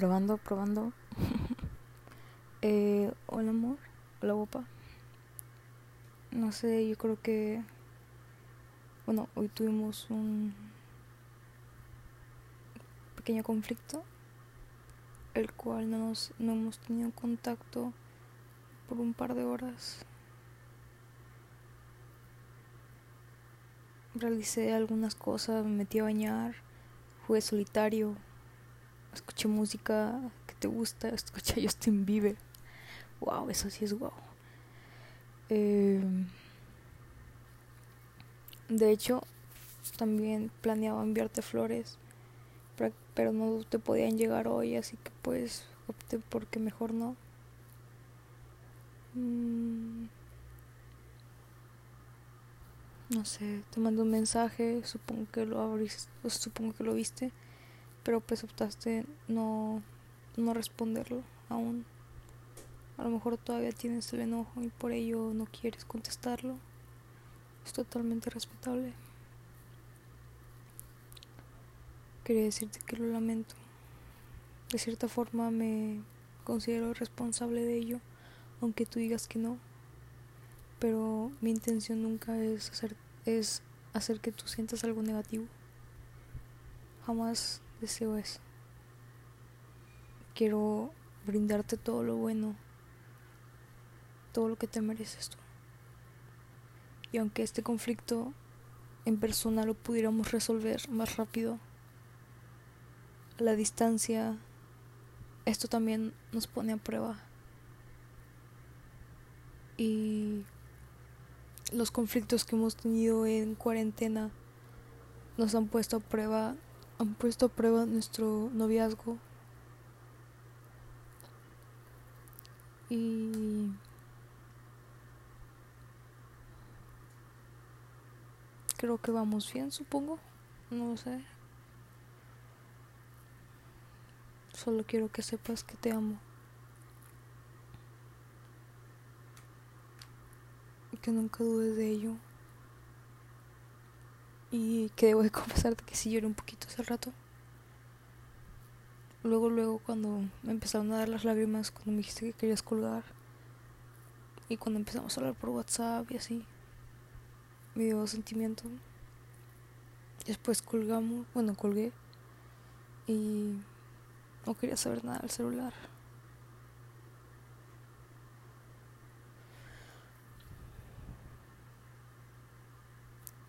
Probando, probando. eh, hola amor, hola guapa. No sé, yo creo que... Bueno, hoy tuvimos un pequeño conflicto, el cual no, nos, no hemos tenido contacto por un par de horas. Realicé algunas cosas, me metí a bañar, jugué solitario, escuché música que te gusta, escuché Justin Bieber. Wow, eso sí es wow. Eh, de hecho, también planeaba enviarte flores, pero no te podían llegar hoy, así que pues opté porque mejor no. Mm, no sé, te mando un mensaje, supongo que lo abriste, supongo que lo viste pero pues optaste no, no responderlo aún. A lo mejor todavía tienes el enojo y por ello no quieres contestarlo. Es totalmente respetable. Quería decirte que lo lamento. De cierta forma me considero responsable de ello, aunque tú digas que no. Pero mi intención nunca es hacer, es hacer que tú sientas algo negativo. Jamás deseo eso. Quiero brindarte todo lo bueno, todo lo que te mereces tú. Y aunque este conflicto en persona lo pudiéramos resolver más rápido, a la distancia, esto también nos pone a prueba. Y los conflictos que hemos tenido en cuarentena nos han puesto a prueba han puesto a prueba nuestro noviazgo y creo que vamos bien, supongo. No sé. Solo quiero que sepas que te amo. Y que nunca dudes de ello. Y que debo de confesarte que sí lloré un poquito hace rato. Luego, luego, cuando me empezaron a dar las lágrimas, cuando me dijiste que querías colgar. Y cuando empezamos a hablar por WhatsApp y así. Me dio sentimiento. Después colgamos, bueno, colgué. Y no quería saber nada del celular.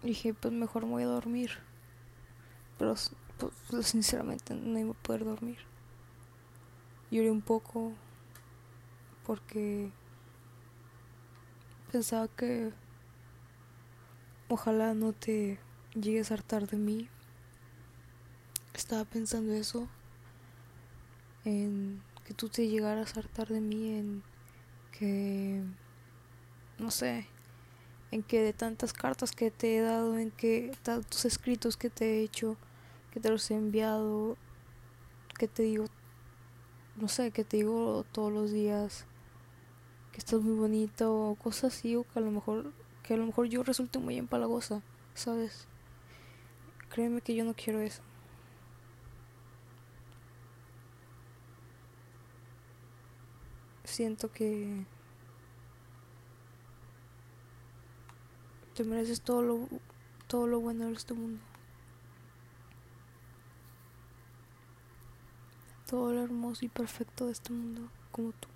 Dije, pues mejor me voy a dormir. Pero pues, sinceramente no iba a poder dormir. Lloré un poco porque pensaba que ojalá no te llegues a hartar de mí. Estaba pensando eso, en que tú te llegaras a hartar de mí, en que, no sé, en que de tantas cartas que te he dado, en que tantos escritos que te he hecho, que te los he enviado, que te digo, no sé, que te digo todos los días que estás muy bonito o cosas así o que a lo mejor que a lo mejor yo resulte muy empalagosa, ¿sabes? Créeme que yo no quiero eso. Siento que Te mereces todo lo, todo lo bueno de este mundo. Todo lo hermoso y perfecto de este mundo como tú.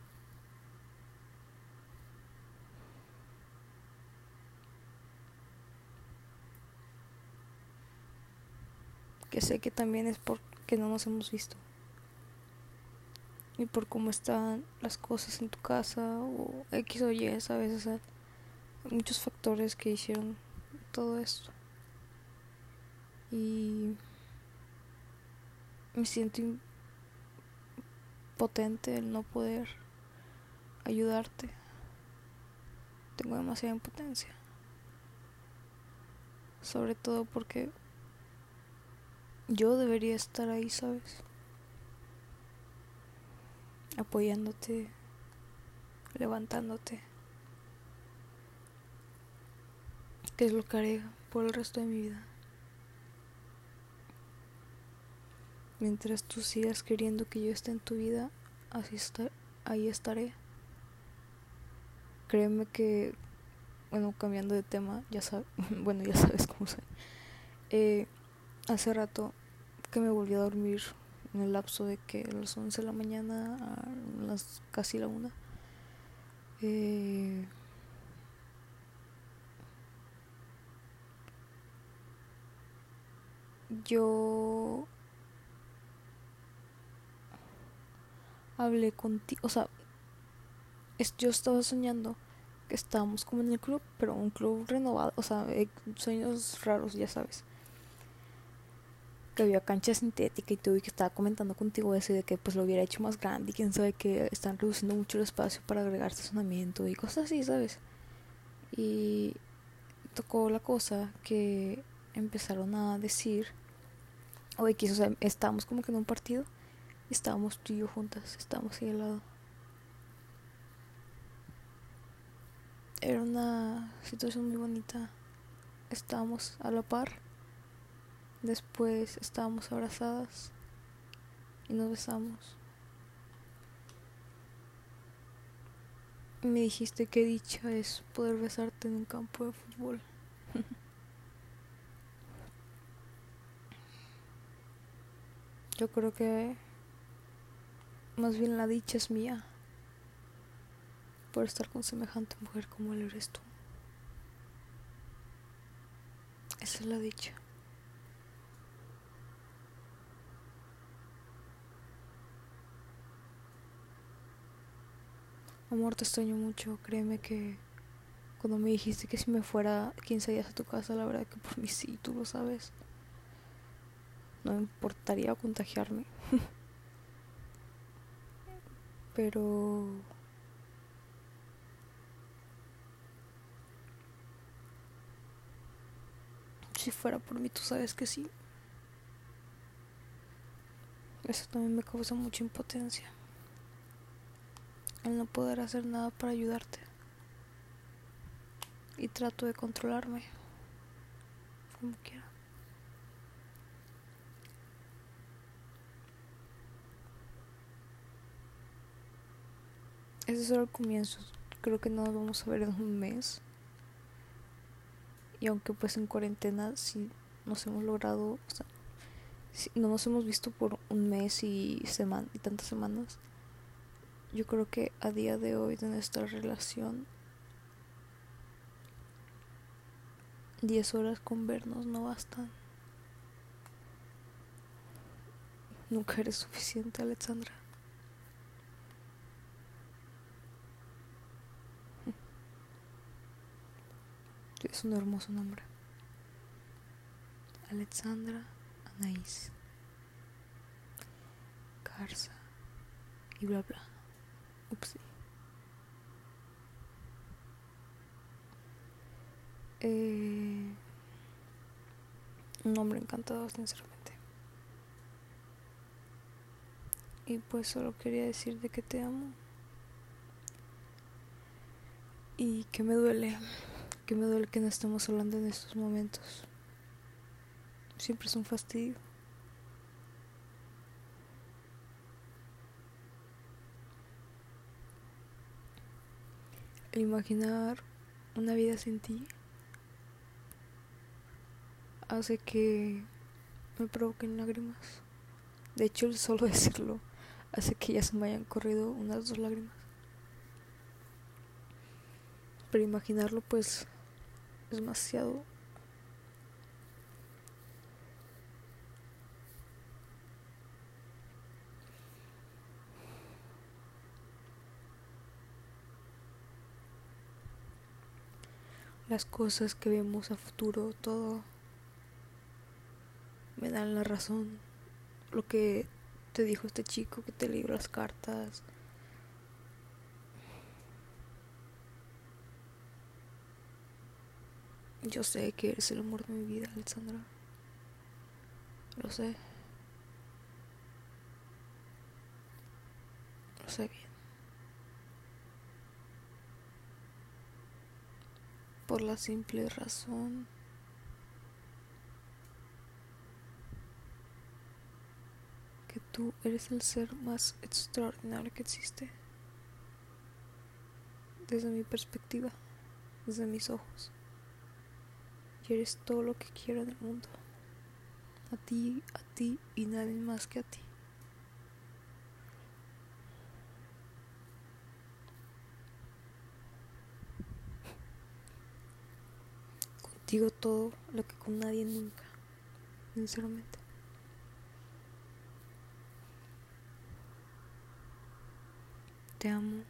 Que sé que también es porque no nos hemos visto. Y por cómo están las cosas en tu casa o X o Y, ¿sabes? O muchos factores que hicieron todo esto. Y me siento impotente el no poder ayudarte. Tengo demasiada impotencia. Sobre todo porque yo debería estar ahí, ¿sabes? Apoyándote, levantándote. Que es lo que haré por el resto de mi vida. Mientras tú sigas queriendo que yo esté en tu vida, así está, ahí estaré. Créeme que, bueno, cambiando de tema, ya sabes, bueno, ya sabes cómo soy. Eh, hace rato que me volví a dormir en el lapso de que a las 11 de la mañana a las casi la una. Eh, yo hablé contigo, o sea, es, yo estaba soñando que estábamos como en el club, pero un club renovado, o sea, eh, sueños raros, ya sabes. Que había cancha sintética y todo, y que estaba comentando contigo eso de que pues lo hubiera hecho más grande y quién sabe que están reduciendo mucho el espacio para agregar estacionamiento y cosas así, ¿sabes? Y tocó la cosa que empezaron a decir, o X, o sea, estábamos como que en un partido estábamos tú y yo juntas, estábamos ahí al lado. Era una situación muy bonita. Estábamos a la par. Después estábamos abrazadas y nos besamos. Me dijiste que dicha es poder besarte en un campo de fútbol. Yo creo que más bien la dicha es mía por estar con semejante mujer como él eres tú. Esa es la dicha. Amor, te extraño mucho. Créeme que cuando me dijiste que si me fuera 15 días a tu casa, la verdad que por mí sí, tú lo sabes no me importaría contagiarme. Pero si fuera por mí, tú sabes que sí. Eso también me causa mucha impotencia. El no poder hacer nada para ayudarte. Y trato de controlarme. Como quiera. Ese es solo el comienzo. Creo que no nos vamos a ver en un mes. Y aunque pues en cuarentena sí nos hemos logrado, o sea, no nos hemos visto por un mes y, y tantas semanas, yo creo que a día de hoy de nuestra relación, 10 horas con vernos no bastan. Nunca eres suficiente, Alexandra. Es un hermoso nombre. Alexandra Anaís. Garza. Y bla bla. Ups. Eh, un nombre encantador, sinceramente. Y pues solo quería decirte que te amo. Y que me duele que me duele que no estemos hablando en estos momentos. Siempre es un fastidio. Imaginar una vida sin ti hace que me provoquen lágrimas. De hecho, el solo decirlo hace que ya se me hayan corrido unas dos lágrimas. Pero imaginarlo pues demasiado. Las cosas que vemos a futuro, todo me dan la razón. Lo que te dijo este chico que te leyó las cartas Yo sé que eres el amor de mi vida, Alexandra. Lo sé. Lo sé bien. Por la simple razón Tú eres el ser más extraordinario que existe. Desde mi perspectiva, desde mis ojos. Y eres todo lo que quiero en el mundo. A ti, a ti y nadie más que a ti. Contigo todo lo que con nadie nunca. Sinceramente. Te amo.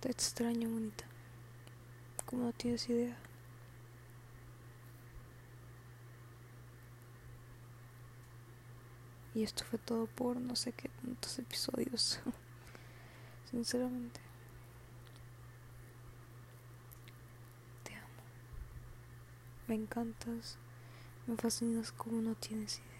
Te extraño, bonita. Como no tienes idea. Y esto fue todo por no sé qué tantos episodios. Sinceramente. Te amo. Me encantas. Me fascinas como no tienes idea.